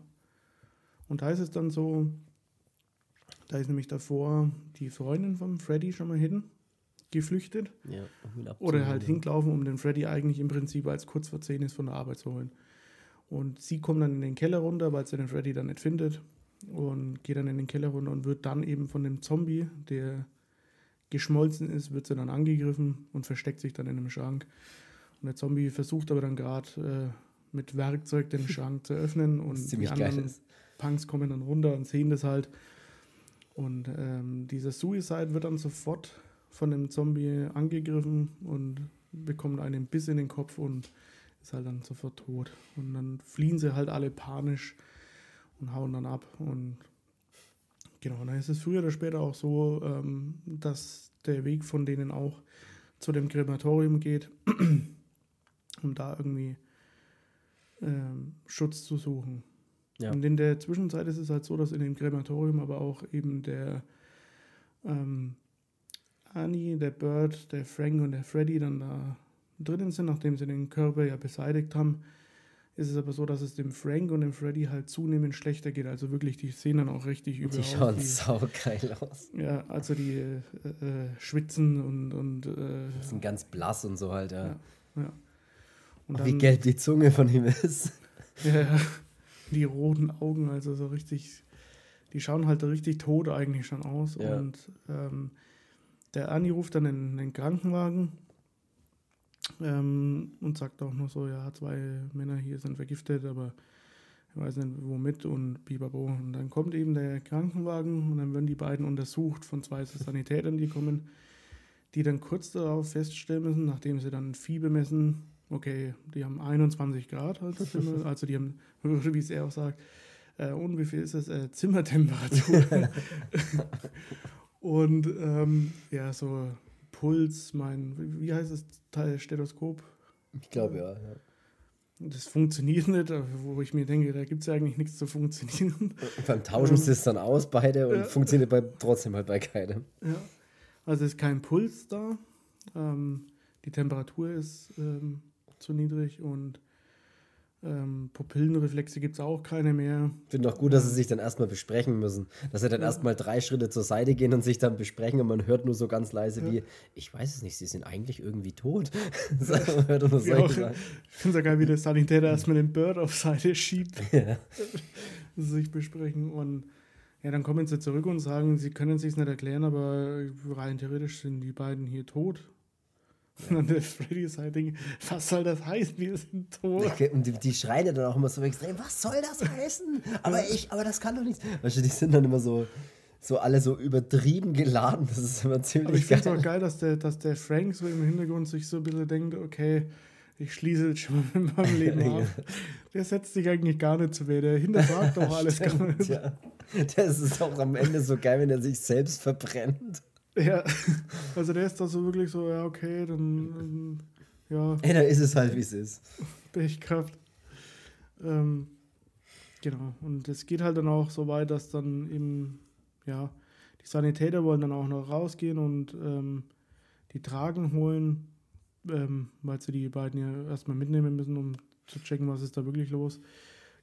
Und da ist es dann so, da ist nämlich davor die Freundin von Freddy schon mal hin, geflüchtet.
Ja,
Oder halt hingelaufen, um den Freddy eigentlich im Prinzip als kurz vor 10 ist von der Arbeit zu holen. Und sie kommt dann in den Keller runter, weil sie den Freddy dann nicht findet. Und geht dann in den Keller runter und wird dann eben von dem Zombie, der geschmolzen ist, wird sie dann angegriffen und versteckt sich dann in einem Schrank. Und der Zombie versucht aber dann gerade äh, mit Werkzeug den [LAUGHS] Schrank zu öffnen. Und
die anderen
Punks kommen dann runter und sehen das halt. Und ähm, dieser Suicide wird dann sofort von dem Zombie angegriffen und bekommt einen Biss in den Kopf und ist halt dann sofort tot. Und dann fliehen sie halt alle panisch und hauen dann ab. Und genau, dann ist es früher oder später auch so, ähm, dass der Weg von denen auch zu dem Krematorium geht, [CLEARS THROAT] um da irgendwie ähm, Schutz zu suchen. Ja. Und in der Zwischenzeit ist es halt so, dass in dem Krematorium aber auch eben der ähm, Annie, der Bird, der Frank und der Freddy dann da drinnen sind, nachdem sie den Körper ja beseitigt haben, ist es aber so, dass es dem Frank und dem Freddy halt zunehmend schlechter geht. Also wirklich, die sehen dann auch richtig
übel Die schauen die, saugeil aus.
Ja, also die äh, äh, schwitzen und. und äh,
sind ganz blass und so halt, ja. ja,
ja.
Dann, wie gelb die Zunge von ihm ist. [LAUGHS]
Ja, die roten Augen, also so richtig. Die schauen halt richtig tot eigentlich schon aus. Ja. Und ähm, der Ernie ruft dann in den Krankenwagen ähm, und sagt auch nur so, ja, zwei Männer hier sind vergiftet, aber ich weiß nicht womit und bibabo. Und dann kommt eben der Krankenwagen und dann werden die beiden untersucht von zwei Sanitätern, die kommen, die dann kurz darauf feststellen müssen, nachdem sie dann Fieber messen, okay, die haben 21 Grad, also, [LAUGHS] also die haben, [LAUGHS] wie es er auch sagt, äh, und wie viel ist das? Äh, Zimmertemperatur. [LAUGHS] und ähm, ja, so Puls, mein, wie heißt das Teil, Stethoskop?
Ich glaube ja, ja.
Das funktioniert nicht, wo ich mir denke, da gibt es ja eigentlich nichts zu funktionieren.
beim Tauschen ähm, es dann aus, beide, und ja. funktioniert bei, trotzdem halt bei keinem.
Ja. Also ist kein Puls da. Ähm, die Temperatur ist ähm, zu niedrig und ähm, Pupillenreflexe gibt es auch keine mehr.
Ich finde auch gut, dass sie sich dann erstmal besprechen müssen. Dass sie dann ja. erstmal drei Schritte zur Seite gehen und sich dann besprechen und man hört nur so ganz leise ja. wie, ich weiß es nicht, sie sind eigentlich irgendwie tot. [LAUGHS] hört
nur ja, ich finde es ja geil, wie der Sanitäter erstmal den Bird auf Seite schiebt. [LAUGHS] Ja. [LAUGHS] sich besprechen und ja, dann kommen sie zurück und sagen, sie können es sich nicht erklären, aber rein theoretisch sind die beiden hier tot. Und dann der Freddy ist halt Ding, was soll das heißen? Wir sind tot.
Und die, die schreien ja dann auch immer so extrem, was soll das heißen? Aber ich, aber das kann doch nichts. Weißt du, die sind dann immer so, so alle so übertrieben geladen. Das ist immer ziemlich
Aber ich finde es auch geil, dass der, dass der Frank so im Hintergrund sich so ein bisschen denkt, okay, ich schließe jetzt schon mit meinem Leben [LAUGHS] ab. Der setzt sich eigentlich gar nicht zu weh. Der hinterfragt doch [LAUGHS] alles
Stimmt, gar nicht. Ja. Das ist auch am Ende so geil, wenn er sich selbst verbrennt.
Ja, [LAUGHS] also der ist da so wirklich so, ja, okay, dann, ja.
Ey, da ist es halt, wie es ist.
Pechkraft. Ähm, genau, und es geht halt dann auch so weit, dass dann eben, ja, die Sanitäter wollen dann auch noch rausgehen und ähm, die Tragen holen, ähm, weil sie die beiden ja erstmal mitnehmen müssen, um zu checken, was ist da wirklich los.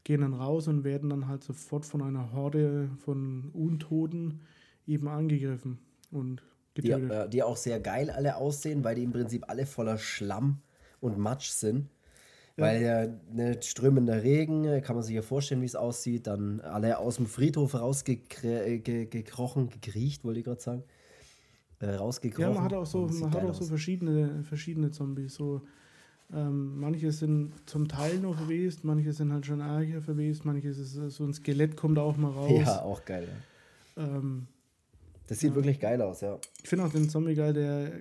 Gehen dann raus und werden dann halt sofort von einer Horde von Untoten eben angegriffen und
getötet. Die, äh, die auch sehr geil alle aussehen, weil die im Prinzip alle voller Schlamm und Matsch sind. Ja. Weil ja ne, strömender Regen, äh, kann man sich ja vorstellen, wie es aussieht. Dann alle aus dem Friedhof rausgekrochen, äh, gekriecht, wollte ich gerade sagen. Äh, rausgekrochen.
Ja, man hat auch so, man hat auch so verschiedene, verschiedene Zombies. So, ähm, manche sind zum Teil noch verwest, manche sind halt schon ärger verwest, manche ist so ein Skelett kommt auch mal raus.
Ja, auch geil.
Ja. Ähm,
das sieht ja. wirklich geil aus, ja.
Ich finde auch den Zombie geil, der.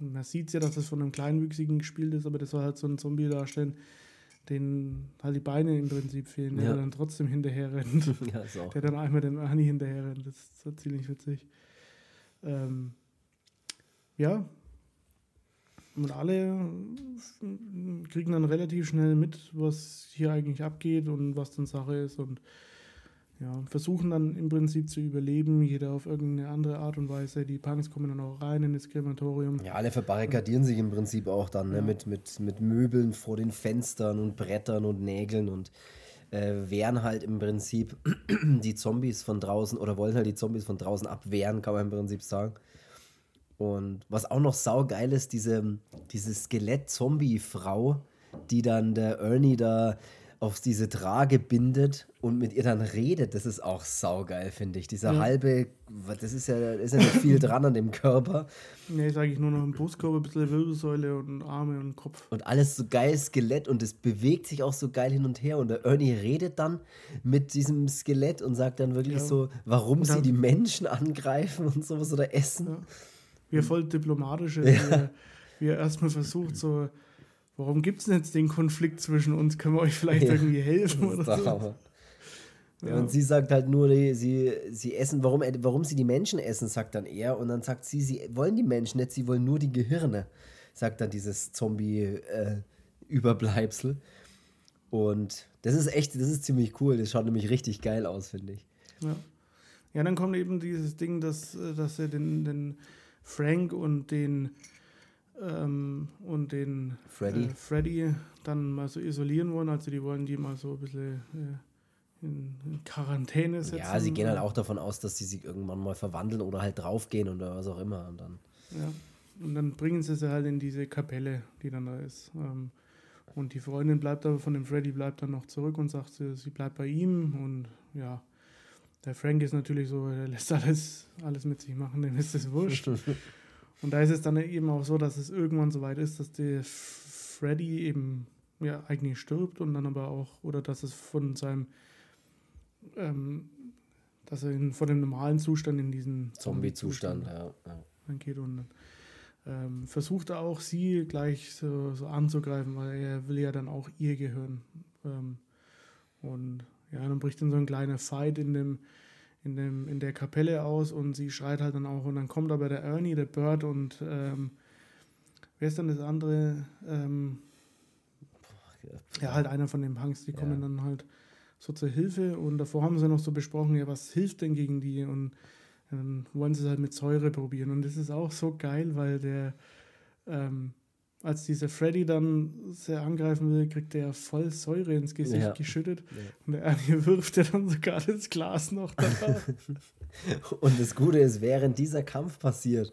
Man sieht ja, dass das von einem Kleinwüchsigen gespielt ist, aber das soll halt so ein Zombie darstellen, den halt die Beine im Prinzip fehlen, der dann trotzdem hinterher rennt. [LAUGHS] ja, ist auch. Der dann einmal den Ani hinterher rennt. Das ist so ziemlich witzig. Ähm, ja. Und alle kriegen dann relativ schnell mit, was hier eigentlich abgeht und was dann Sache ist und ja, versuchen dann im Prinzip zu überleben, jeder auf irgendeine andere Art und Weise. Die Punks kommen dann auch rein in das Krematorium.
Ja, alle verbarrikadieren sich im Prinzip auch dann ne, ja. mit, mit, mit Möbeln vor den Fenstern und Brettern und Nägeln und äh, wehren halt im Prinzip [CLEARS THROAT] die Zombies von draußen oder wollen halt die Zombies von draußen abwehren, kann man im Prinzip sagen. Und was auch noch saugeil ist, diese, diese Skelett-Zombie-Frau, die dann der Ernie da auf diese Trage bindet und mit ihr dann redet, das ist auch saugeil, finde ich. Dieser ja. halbe, das ist ja, ist ja nicht viel [LAUGHS] dran an dem Körper.
Nee, sage ich nur noch ein Brustkorb, ein bisschen Wirbelsäule und Arme und Kopf.
Und alles so geil Skelett und es bewegt sich auch so geil hin und her. Und der Ernie redet dann mit diesem Skelett und sagt dann wirklich ja. so, warum sie die Menschen angreifen und sowas oder essen. Ja.
Wie er voll diplomatisch ist, ja. wie, wie er erstmal versucht, so warum gibt es denn jetzt den Konflikt zwischen uns? Können wir euch vielleicht ja, irgendwie helfen oder so?
Ja. Und sie sagt halt nur, sie, sie essen, warum, warum sie die Menschen essen, sagt dann er. Und dann sagt sie, sie wollen die Menschen nicht, sie wollen nur die Gehirne, sagt dann dieses Zombie-Überbleibsel. Äh, und das ist echt, das ist ziemlich cool. Das schaut nämlich richtig geil aus, finde ich.
Ja. ja, dann kommt eben dieses Ding, dass, dass er den, den Frank und den ähm, und den
Freddy.
Äh, Freddy dann mal so isolieren wollen. Also die wollen die mal so ein bisschen äh, in, in, Quarantäne setzen.
Ja, sie gehen halt auch davon aus, dass sie sich irgendwann mal verwandeln oder halt draufgehen oder was auch immer. Und dann.
Ja. Und dann bringen sie sie halt in diese Kapelle, die dann da ist. Ähm, und die Freundin bleibt aber von dem Freddy bleibt dann noch zurück und sagt, sie, sie bleibt bei ihm. Und ja, der Frank ist natürlich so, er lässt alles, alles mit sich machen, dem ist es wurscht. [LAUGHS] und da ist es dann eben auch so, dass es irgendwann so weit ist, dass der Freddy eben ja eigentlich stirbt und dann aber auch, oder dass es von seinem, ähm, dass er in, von dem normalen Zustand in diesen
Zombie-Zustand, ja,
ja. geht und ähm, versucht er auch sie gleich so, so, anzugreifen, weil er will ja dann auch ihr gehören. Ähm, und ja, dann bricht dann so ein kleiner Fight in dem, in dem, in der Kapelle aus und sie schreit halt dann auch und dann kommt aber der Ernie, der Bird und ähm, wer ist dann das andere? Ähm, ja, halt einer von den Punks, die kommen ja. dann halt so zur Hilfe und davor haben sie noch so besprochen, ja, was hilft denn gegen die und dann wollen sie es halt mit Säure probieren. Und das ist auch so geil, weil der, ähm, als dieser Freddy dann sehr angreifen will, kriegt der voll Säure ins Gesicht ja. geschüttet. Ja. Und der Ernie [LAUGHS] wirft er dann sogar das Glas noch da. [LAUGHS]
Und das Gute ist, während dieser Kampf passiert,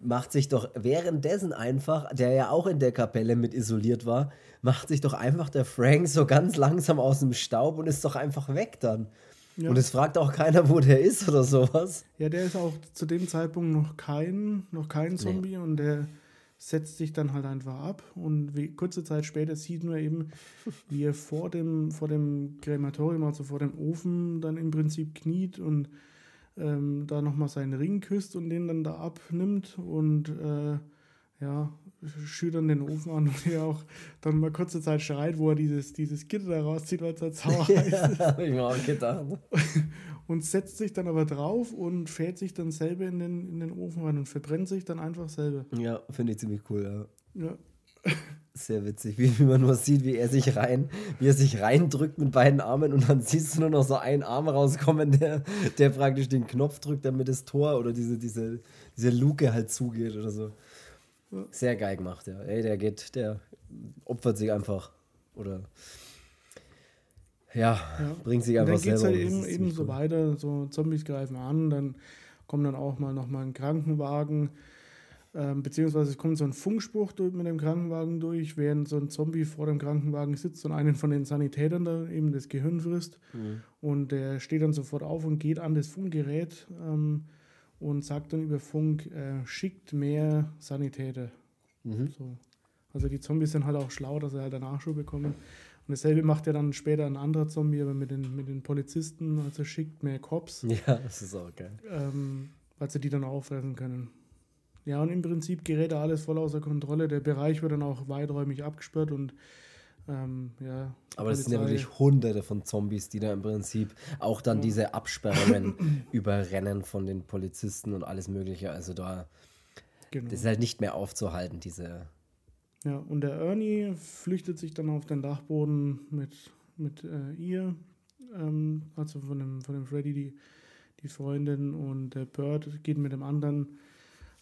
macht sich doch währenddessen einfach, der ja auch in der Kapelle mit isoliert war, macht sich doch einfach der Frank so ganz langsam aus dem Staub und ist doch einfach weg dann. Ja. Und es fragt auch keiner, wo der ist oder sowas.
Ja, der ist auch zu dem Zeitpunkt noch kein, noch kein Zombie nee. und der setzt sich dann halt einfach ab. Und wie, kurze Zeit später sieht man eben, [LAUGHS] wie er vor dem, vor dem Krematorium, also vor dem Ofen, dann im Prinzip kniet und ähm, da nochmal seinen Ring küsst und den dann da abnimmt und äh, ja, schüttern den Ofen an [LAUGHS] und er auch dann mal kurze Zeit schreit, wo er dieses, dieses Gitter da rauszieht, weil es halt sauer [LAUGHS] heiß ist. Ja, ich mir auch gedacht. Und setzt sich dann aber drauf und fährt sich dann selber in den, in den Ofen rein und verbrennt sich dann einfach selber.
Ja, finde ich ziemlich cool, ja. Ja. [LAUGHS] Sehr witzig, wie, wie, man nur sieht, wie er sich rein, wie er sich reindrückt mit beiden Armen und dann siehst du nur noch so einen Arm rauskommen, der, der praktisch den Knopf drückt, damit das Tor oder diese, diese, diese Luke halt zugeht oder so. Sehr geil gemacht, ja. Ey, der geht, der opfert sich einfach. Oder ja, ja. bringt sich einfach
selber. Dann geht es halt eben, eben so cool. weiter, so Zombies greifen an, dann kommt dann auch mal nochmal ein Krankenwagen, ähm, beziehungsweise es kommt so ein Funkspruch mit dem Krankenwagen durch, während so ein Zombie vor dem Krankenwagen sitzt und einen von den Sanitätern da eben das Gehirn frisst. Mhm. Und der steht dann sofort auf und geht an das Funkgerät. Ähm, und sagt dann über Funk, äh, schickt mehr Sanitäter. Mhm. So. Also die Zombies sind halt auch schlau, dass sie halt einen Nachschub bekommen. Und dasselbe macht ja dann später ein anderer Zombie, aber mit den, mit den Polizisten, also schickt mehr Cops. [LAUGHS]
Ja, das ist auch geil.
Ähm, weil sie die dann auffressen können. Ja, und im Prinzip gerät da alles voll außer Kontrolle. Der Bereich wird dann auch weiträumig abgesperrt und ähm, ja,
Aber es sind ja wirklich hunderte von Zombies, die da im Prinzip auch dann ja. diese Absperrungen [COUGHS] überrennen von den Polizisten und alles Mögliche. Also da genau. das ist halt nicht mehr aufzuhalten, diese.
Ja, und der Ernie flüchtet sich dann auf den Dachboden mit, mit äh, ihr, ähm, also von dem, von dem Freddy, die, die Freundin, und der Bird geht mit dem anderen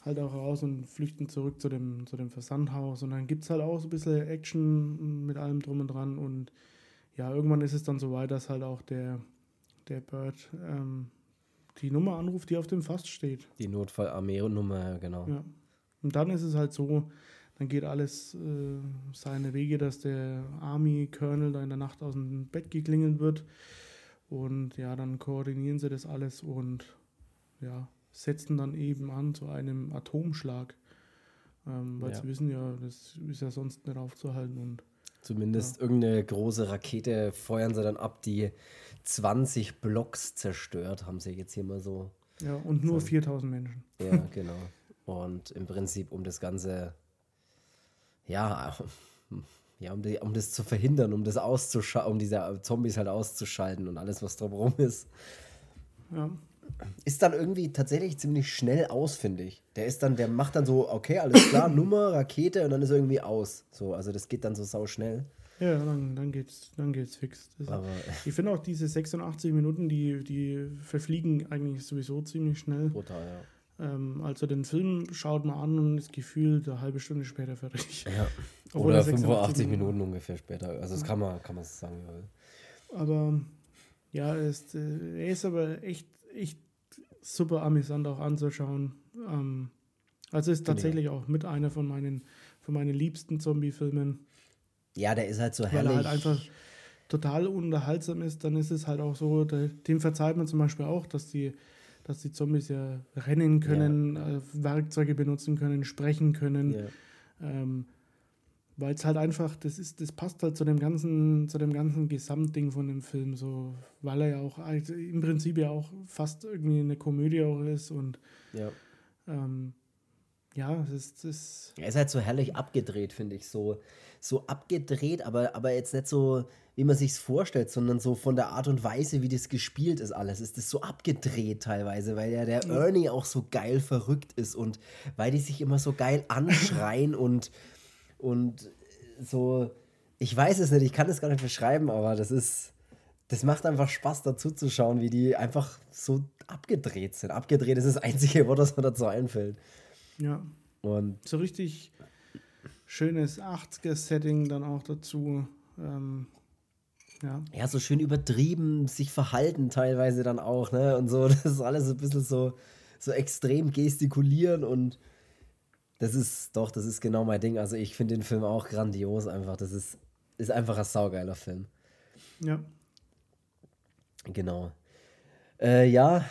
halt auch raus und flüchten zurück zu dem, zu dem Versandhaus. Und dann gibt es halt auch so ein bisschen Action mit allem drum und dran. Und ja, irgendwann ist es dann so weit, dass halt auch der, der Bird ähm, die Nummer anruft, die auf dem Fass steht.
Die Notfall-Armee-Nummer, genau.
Ja. Und dann ist es halt so, dann geht alles äh, seine Wege, dass der Army-Colonel da in der Nacht aus dem Bett geklingelt wird. Und ja, dann koordinieren sie das alles und ja, setzen dann eben an zu einem Atomschlag. Ähm, weil ja. sie wissen ja, das ist ja sonst nicht aufzuhalten. Und,
Zumindest ja. irgendeine große Rakete feuern sie dann ab, die 20 Blocks zerstört, haben sie jetzt hier mal so.
Ja, und nur sagen. 4000 Menschen.
Ja, [LAUGHS] genau. Und im Prinzip, um das Ganze, ja, [LAUGHS] ja, um, die, um das zu verhindern, um das auszuschalten, um diese Zombies halt auszuschalten und alles, was drumherum ist.
Ja
ist dann irgendwie tatsächlich ziemlich schnell aus, finde ich. Der ist dann, der macht dann so, okay, alles klar, [CLEARS THROAT] Nummer, Rakete und dann ist er irgendwie aus. So, also das geht dann so sau schnell.
Ja, dann, dann geht's, dann geht's fix. Aber ich finde auch diese 86 Minuten, die, die verfliegen eigentlich sowieso ziemlich schnell.
Total,
Ähm, also den Film schaut man an und ist gefühlt eine halbe Stunde später fertig.
Ja. [LAUGHS] Oder 85 Minuten ungefähr später. Also das ja. kann man, kann man sagen.
Ja. Aber ja, er ist, äh, er ist aber echt, echt super amüsant auch anzuschauen. Ähm, also ist tatsächlich auch mit einer von meinen, von meinen liebsten Zombie-Filmen.
Ja, der ist halt so herrlich. Weil er halt
einfach total unterhaltsam ist, dann ist es halt auch so, dem verzeiht man zum Beispiel auch, dass die, dass die Zombies ja rennen können, ja. Äh, Werkzeuge benutzen können, sprechen können. Ja. Ähm, weil es halt einfach, das ist, das passt halt zu dem ganzen, zu dem ganzen Gesamtding von dem Film, so, weil er ja auch also im Prinzip ja auch fast irgendwie eine Komödie auch ist und
ja,
ähm, ja es ist, es
Er ist halt so herrlich abgedreht, finde ich, so, so abgedreht, aber, aber jetzt nicht so, wie man sich's vorstellt, sondern so von der Art und Weise, wie das gespielt ist alles, ist das so abgedreht teilweise, weil ja der Ernie auch so geil verrückt ist und weil die sich immer so geil anschreien [LAUGHS] und und so, ich weiß es nicht, ich kann es gar nicht beschreiben, aber das ist, das macht einfach Spaß dazu zu schauen, wie die einfach so abgedreht sind. Abgedreht ist das einzige Wort, was mir dazu einfällt.
Ja.
Und
so richtig schönes 80er-Setting dann auch dazu. Ähm, ja.
ja, so schön übertrieben, sich verhalten teilweise dann auch, ne? Und so, [LAUGHS] das ist alles ein bisschen so, so extrem gestikulieren und das ist, doch, das ist genau mein Ding. Also ich finde den Film auch grandios einfach. Das ist, ist einfach ein saugeiler Film.
Ja.
Genau. Äh, ja,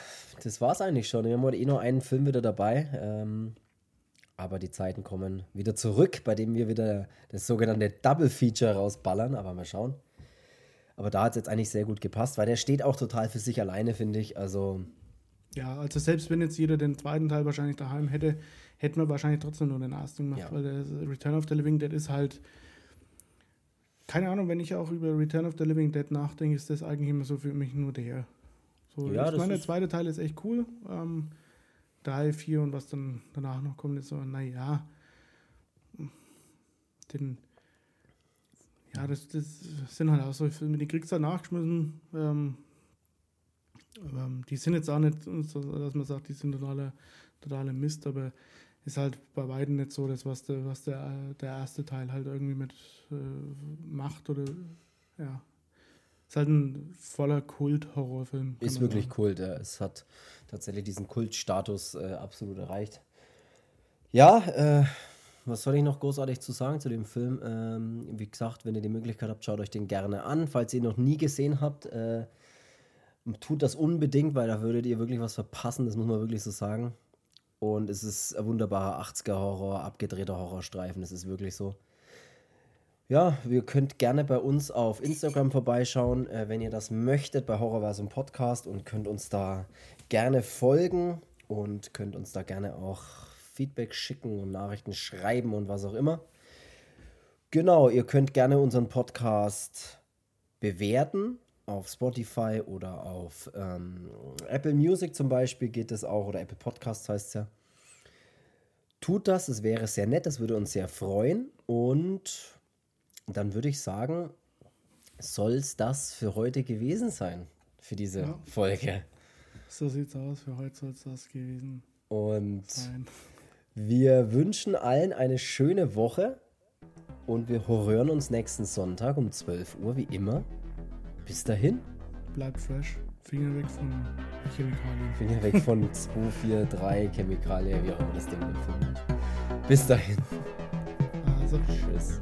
das war's eigentlich schon. Wir haben heute eh noch einen Film wieder dabei. Ähm, aber die Zeiten kommen wieder zurück, bei dem wir wieder das sogenannte Double Feature rausballern. Aber mal schauen. Aber da hat es jetzt eigentlich sehr gut gepasst, weil der steht auch total für sich alleine, finde ich. Also.
Ja, also selbst wenn jetzt jeder den zweiten Teil wahrscheinlich daheim hätte, hätten wir wahrscheinlich trotzdem nur den ersten gemacht, ja. weil der Return of the Living Dead ist halt. Keine Ahnung, wenn ich auch über Return of the Living Dead nachdenke, ist das eigentlich immer so für mich nur der. So, ja, ich meine, der zweite Teil ist echt cool. Ähm, drei, vier und was dann danach noch kommt, ist so, naja. Den, ja, das, das sind halt auch so Filme, die kriegst du nachgeschmissen. Ähm, ähm, die sind jetzt auch nicht, dass man sagt, die sind totaler, totaler Mist, aber ist halt bei beiden nicht so das, was der, was der, der erste Teil halt irgendwie mit äh, macht oder ja. Ist halt ein voller Kult-Horrorfilm.
Ist wirklich sagen. Kult, ja. Es hat tatsächlich diesen Kultstatus äh, absolut erreicht. Ja, äh, was soll ich noch großartig zu sagen zu dem Film? Ähm, wie gesagt, wenn ihr die Möglichkeit habt, schaut euch den gerne an. Falls ihr ihn noch nie gesehen habt, äh, tut das unbedingt, weil da würdet ihr wirklich was verpassen, das muss man wirklich so sagen. Und es ist ein wunderbarer 80er-Horror, abgedrehter Horrorstreifen. Das ist wirklich so. Ja, ihr könnt gerne bei uns auf Instagram vorbeischauen, äh, wenn ihr das möchtet, bei Horrorversum Podcast und könnt uns da gerne folgen und könnt uns da gerne auch Feedback schicken und Nachrichten schreiben und was auch immer. Genau, ihr könnt gerne unseren Podcast bewerten auf Spotify oder auf ähm, Apple Music zum Beispiel geht es auch, oder Apple Podcasts heißt es ja. Tut das, es wäre sehr nett, das würde uns sehr freuen. Und dann würde ich sagen, soll es das für heute gewesen sein, für diese ja. Folge.
So sieht's aus, für heute soll es das gewesen
und sein. Wir wünschen allen eine schöne Woche und wir hören uns nächsten Sonntag um 12 Uhr, wie immer. Bis dahin.
Bleibt fresh. Finger weg von Chemikalien.
Finger weg von 2, 4, 3 Chemikalien, wie auch immer das Ding empfindet. Bis dahin.
Also, tschüss.